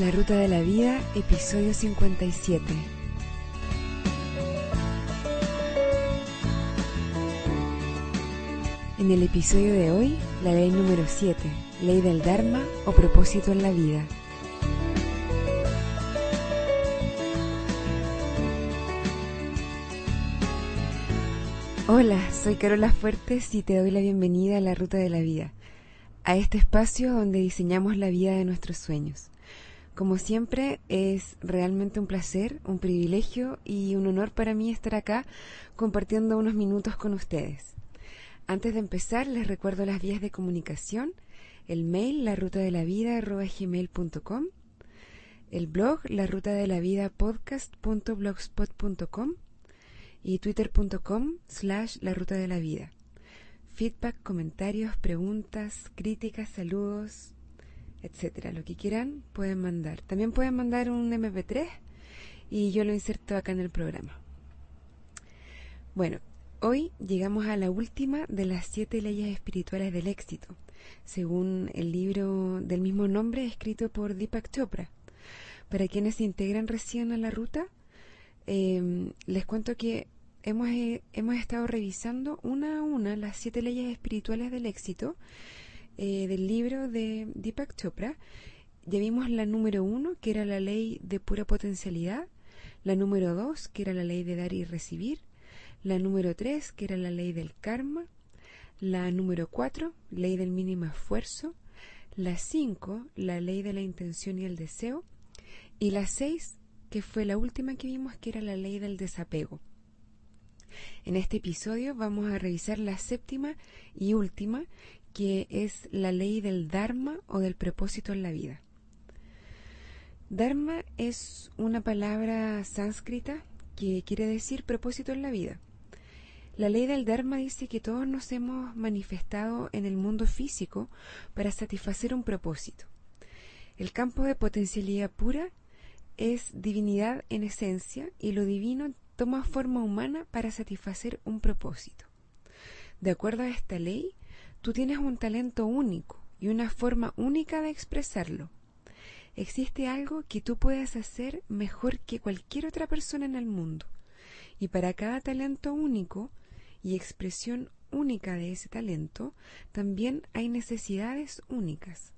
La Ruta de la Vida, episodio 57. En el episodio de hoy, la ley número 7, ley del Dharma o propósito en la vida. Hola, soy Carola Fuertes y te doy la bienvenida a la Ruta de la Vida, a este espacio donde diseñamos la vida de nuestros sueños. Como siempre, es realmente un placer, un privilegio y un honor para mí estar acá compartiendo unos minutos con ustedes. Antes de empezar, les recuerdo las vías de comunicación, el mail la el blog la y twitter.com slash la. Feedback, comentarios, preguntas, críticas, saludos, etcétera. Lo que quieran pueden mandar. También pueden mandar un MP3 y yo lo inserto acá en el programa. Bueno, Hoy llegamos a la última de las siete leyes espirituales del éxito, según el libro del mismo nombre escrito por Deepak Chopra. Para quienes se integran recién a la ruta, em, les cuento que hemos, eh, hemos estado revisando una a una las siete leyes espirituales del éxito eh, del libro de Deepak Chopra. Ya vimos la número uno, que era la ley de pura potencialidad, la número dos, que era la ley de dar y recibir, la número 3, que era la ley del karma, la número 4, ley del mínimo esfuerzo, la 5, la ley de la intención y el deseo, y la 6, que fue la última que vimos, que era la ley del desapego. En este episodio vamos a revisar la séptima y última, que es la ley del Dharma o del propósito en la vida. Dharma es una palabra sánscrita que quiere decir propósito en la vida. La ley del Dharma dice que todos nos hemos manifestado en el mundo físico para satisfacer un propósito. El campo de potencialidad pura es divinidad en esencia y lo divino toma forma humana para satisfacer un propósito. De acuerdo a esta ley, tú tienes un talento único y una forma única de expresarlo. Existe algo que tú puedes hacer mejor que cualquier otra persona en el mundo. Y para cada talento único y expresión única de ese talento, también hay necesidades únicas.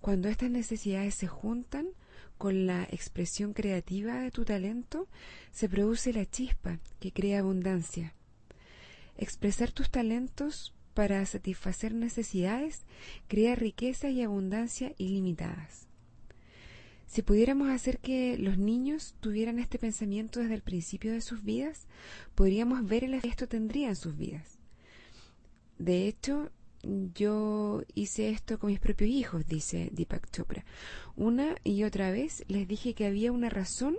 Cuando estas necesidades se juntan con la expresión creativa de tu talento, se produce la chispa que crea abundancia. Expresar tus talentos para satisfacer necesidades crea riqueza y abundancia ilimitadas. Si pudiéramos hacer que los niños tuvieran este pensamiento desde el principio de sus vidas, podríamos ver el efecto que tendría en sus vidas. De hecho, yo hice esto con mis propios hijos, dice Deepak Chopra. Una y otra vez les dije que había una razón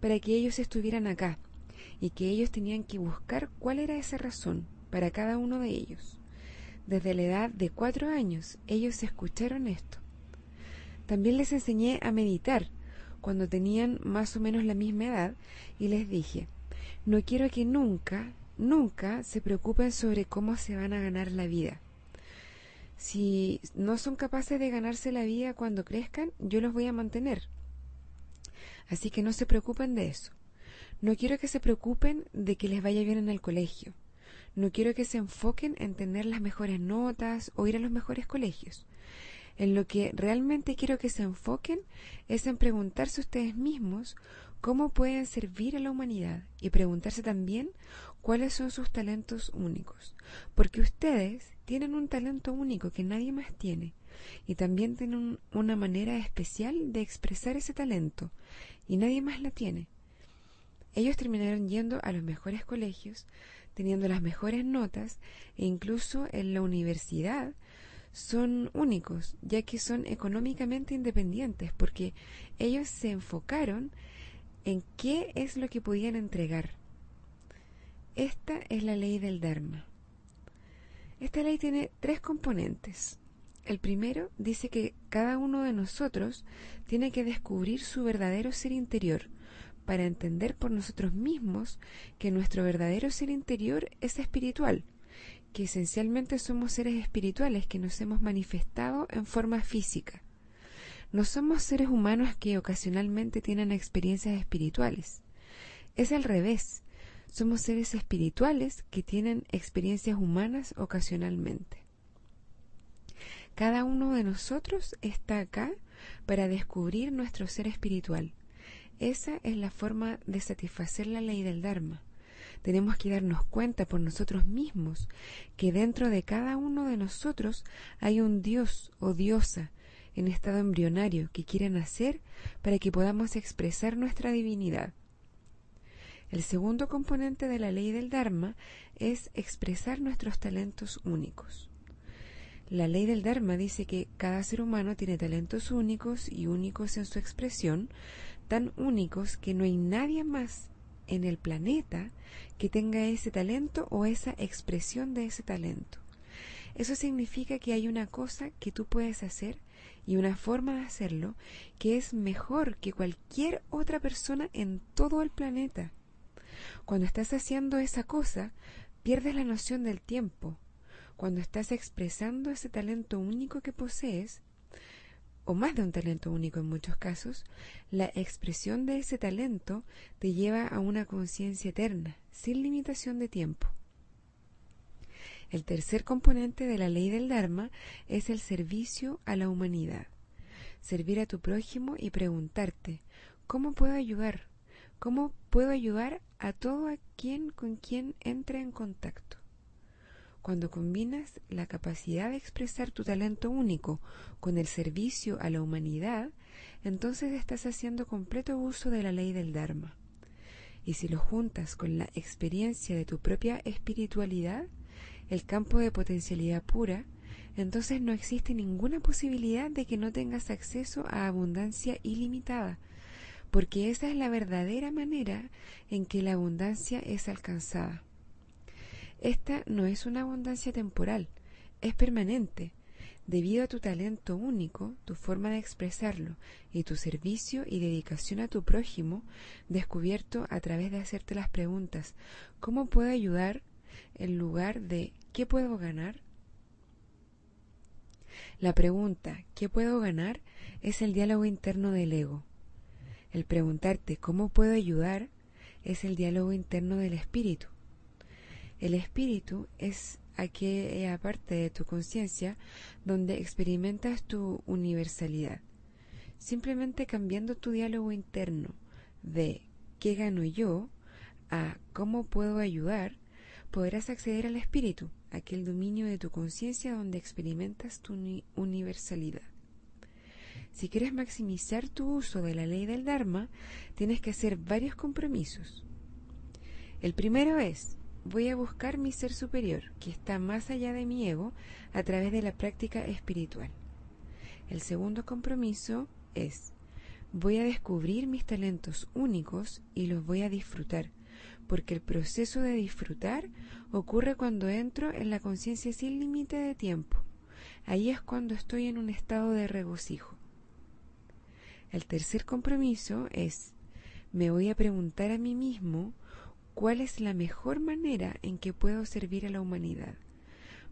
para que ellos estuvieran acá y que ellos tenían que buscar cuál era esa razón para cada uno de ellos. Desde la edad de cuatro años ellos escucharon esto también les enseñé a meditar cuando tenían más o menos la misma edad y les dije, no quiero que nunca, nunca se preocupen sobre cómo se van a ganar la vida. Si no son capaces de ganarse la vida cuando crezcan, yo los voy a mantener. Así que no se preocupen de eso. No quiero que se preocupen de que les vaya bien en el colegio. No quiero que se enfoquen en tener las mejores notas o ir a los mejores colegios. En lo que realmente quiero que se enfoquen es en preguntarse ustedes mismos cómo pueden servir a la humanidad y preguntarse también cuáles son sus talentos únicos. Porque ustedes tienen un talento único que nadie más tiene y también tienen una manera especial de expresar ese talento y nadie más la tiene. Ellos terminaron yendo a los mejores colegios, teniendo las mejores notas e incluso en la universidad son únicos, ya que son económicamente independientes, porque ellos se enfocaron en qué es lo que podían entregar. Esta es la ley del Dharma. Esta ley tiene tres componentes. El primero dice que cada uno de nosotros tiene que descubrir su verdadero ser interior para entender por nosotros mismos que nuestro verdadero ser interior es espiritual que esencialmente somos seres espirituales que nos hemos manifestado en forma física. No somos seres humanos que ocasionalmente tienen experiencias espirituales. Es al revés. Somos seres espirituales que tienen experiencias humanas ocasionalmente. Cada uno de nosotros está acá para descubrir nuestro ser espiritual. Esa es la forma de satisfacer la ley del Dharma. Tenemos que darnos cuenta por nosotros mismos que dentro de cada uno de nosotros hay un Dios o diosa en estado embrionario que quiere nacer para que podamos expresar nuestra divinidad. El segundo componente de la ley del Dharma es expresar nuestros talentos únicos. La ley del Dharma dice que cada ser humano tiene talentos únicos y únicos en su expresión, tan únicos que no hay nadie más en el planeta que tenga ese talento o esa expresión de ese talento. Eso significa que hay una cosa que tú puedes hacer y una forma de hacerlo que es mejor que cualquier otra persona en todo el planeta. Cuando estás haciendo esa cosa, pierdes la noción del tiempo, cuando estás expresando ese talento único que posees, o más de un talento único en muchos casos, la expresión de ese talento te lleva a una conciencia eterna, sin limitación de tiempo. El tercer componente de la ley del Dharma es el servicio a la humanidad. Servir a tu prójimo y preguntarte, ¿cómo puedo ayudar? ¿Cómo puedo ayudar a todo a quien con quien entre en contacto? Cuando combinas la capacidad de expresar tu talento único con el servicio a la humanidad, entonces estás haciendo completo uso de la ley del Dharma. Y si lo juntas con la experiencia de tu propia espiritualidad, el campo de potencialidad pura, entonces no existe ninguna posibilidad de que no tengas acceso a abundancia ilimitada, porque esa es la verdadera manera en que la abundancia es alcanzada. Esta no es una abundancia temporal, es permanente, debido a tu talento único, tu forma de expresarlo y tu servicio y dedicación a tu prójimo, descubierto a través de hacerte las preguntas ¿cómo puedo ayudar? en lugar de ¿qué puedo ganar? La pregunta ¿qué puedo ganar? es el diálogo interno del ego. El preguntarte ¿cómo puedo ayudar? es el diálogo interno del espíritu. El espíritu es aquella parte de tu conciencia donde experimentas tu universalidad. Simplemente cambiando tu diálogo interno de ¿qué gano yo? a ¿cómo puedo ayudar? podrás acceder al espíritu, aquel dominio de tu conciencia donde experimentas tu universalidad. Si quieres maximizar tu uso de la ley del Dharma, tienes que hacer varios compromisos. El primero es voy a buscar mi ser superior, que está más allá de mi ego, a través de la práctica espiritual. El segundo compromiso es, voy a descubrir mis talentos únicos y los voy a disfrutar, porque el proceso de disfrutar ocurre cuando entro en la conciencia sin límite de tiempo. Ahí es cuando estoy en un estado de regocijo. El tercer compromiso es, me voy a preguntar a mí mismo ¿Cuál es la mejor manera en que puedo servir a la humanidad?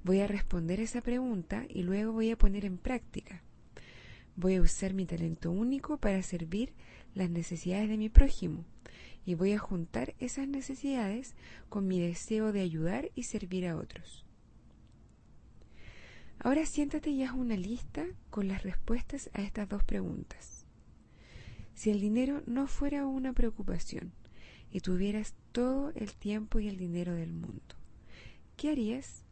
Voy a responder esa pregunta y luego voy a poner en práctica. Voy a usar mi talento único para servir las necesidades de mi prójimo y voy a juntar esas necesidades con mi deseo de ayudar y servir a otros. Ahora siéntate y haz una lista con las respuestas a estas dos preguntas. Si el dinero no fuera una preocupación, y tuvieras todo el tiempo y el dinero del mundo, ¿qué harías?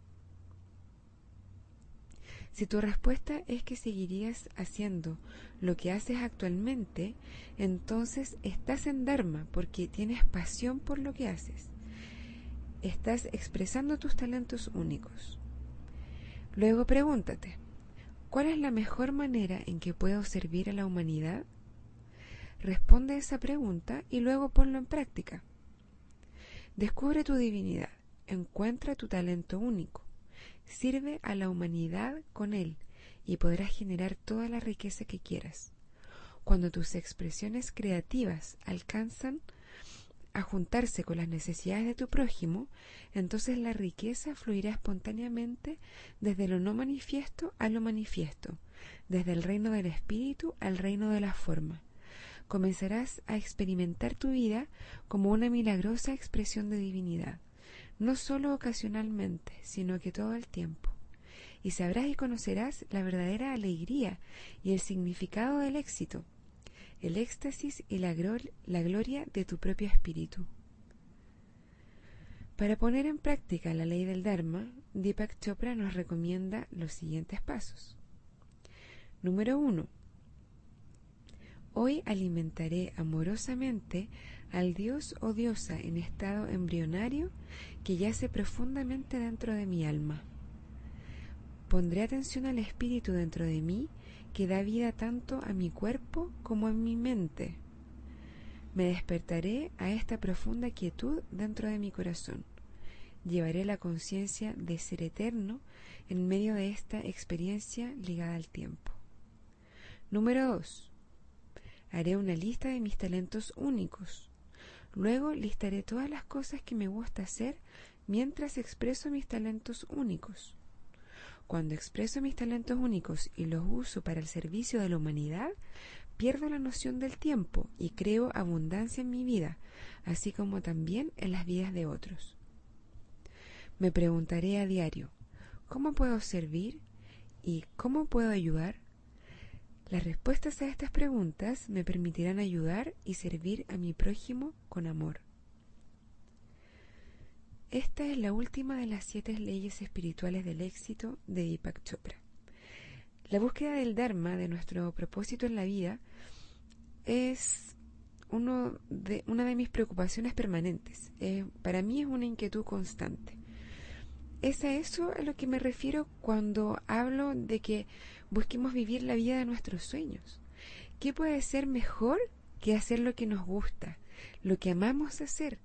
Si tu respuesta es que seguirías haciendo lo que haces actualmente, entonces estás en Dharma porque tienes pasión por lo que haces. Estás expresando tus talentos únicos. Luego pregúntate, ¿cuál es la mejor manera en que puedo servir a la humanidad? Responde esa pregunta y luego ponlo en práctica. Descubre tu divinidad, encuentra tu talento único, sirve a la humanidad con él y podrás generar toda la riqueza que quieras. Cuando tus expresiones creativas alcanzan a juntarse con las necesidades de tu prójimo, entonces la riqueza fluirá espontáneamente desde lo no manifiesto a lo manifiesto, desde el reino del espíritu al reino de la forma. Comenzarás a experimentar tu vida como una milagrosa expresión de divinidad, no solo ocasionalmente, sino que todo el tiempo. Y sabrás y conocerás la verdadera alegría y el significado del éxito, el éxtasis y la, gloria de tu propio espíritu. Para poner en práctica la ley del Dharma, Deepak Chopra nos recomienda los siguientes pasos. Número 1. Hoy alimentaré amorosamente al dios o diosa en estado embrionario que yace profundamente dentro de mi alma. Pondré atención al espíritu dentro de mí que da vida tanto a mi cuerpo como a mi mente. Me despertaré a esta profunda quietud dentro de mi corazón. Llevaré la conciencia de ser eterno en medio de esta experiencia ligada al tiempo. Número 2. Haré una lista de mis talentos únicos. Luego listaré todas las cosas que me gusta hacer mientras expreso mis talentos únicos. Cuando expreso mis talentos únicos y los uso para el servicio de la humanidad, pierdo la noción del tiempo y creo abundancia en mi vida, así como también en las vidas de otros. Me preguntaré a diario, ¿cómo puedo servir y cómo puedo ayudar? Las respuestas a estas preguntas me permitirán ayudar y servir a mi prójimo con amor. Esta es la última de las siete leyes espirituales del éxito de Deepak Chopra. La búsqueda del Dharma, de nuestro propósito en la vida, es una de mis preocupaciones permanentes. Eh, para mí es una inquietud constante. Es a eso a lo que me refiero cuando hablo de que busquemos vivir la vida de nuestros sueños. ¿Qué puede ser mejor que hacer lo que nos gusta, lo que amamos hacer,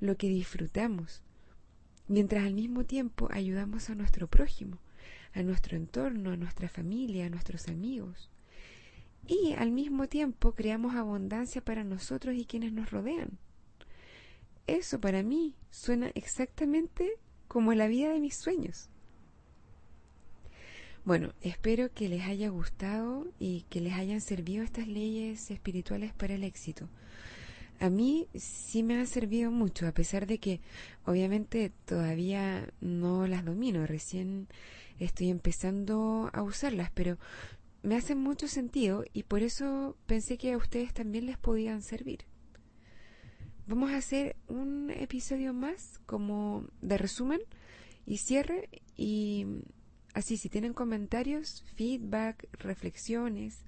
lo que disfrutamos, mientras al mismo tiempo ayudamos a nuestro prójimo, a nuestro entorno, a nuestra familia, a nuestros amigos. Y al mismo tiempo creamos abundancia para nosotros y quienes nos rodean. Eso para mí suena exactamente como la vida de mis sueños. Bueno, espero que les haya gustado y que les hayan servido estas leyes espirituales para el éxito a mí sí me ha servido mucho, a pesar de que obviamente todavía no las domino, recién estoy empezando a usarlas, pero me hacen mucho sentido y por eso pensé que a ustedes también les podían servir. Vamos a hacer un episodio más como de resumen y cierre y así si tienen comentarios, feedback, reflexiones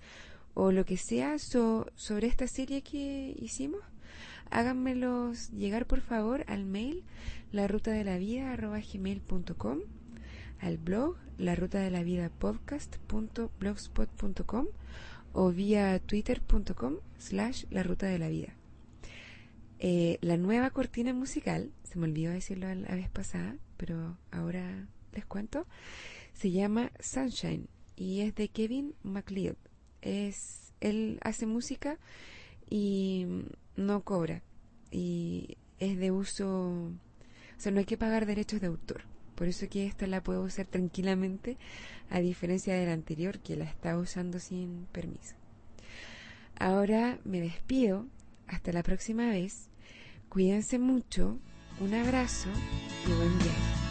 o lo que sea sobre esta serie que hicimos, háganmelos llegar por favor al mail la ruta de la vida al blog la ruta de la vida podcast.blogspot.com o vía twitter.com slash la ruta de la vida. Eh, la nueva cortina musical, se me olvidó decirlo la vez pasada, pero ahora les cuento, se llama Sunshine y es de Kevin MacLeod. Es, él hace música y no cobra y es de uso, o sea, no hay que pagar derechos de autor. Por eso que esta la puedo usar tranquilamente, a diferencia de la anterior que la estaba usando sin permiso. Ahora me despido, hasta la próxima vez, cuídense mucho, un abrazo y buen día.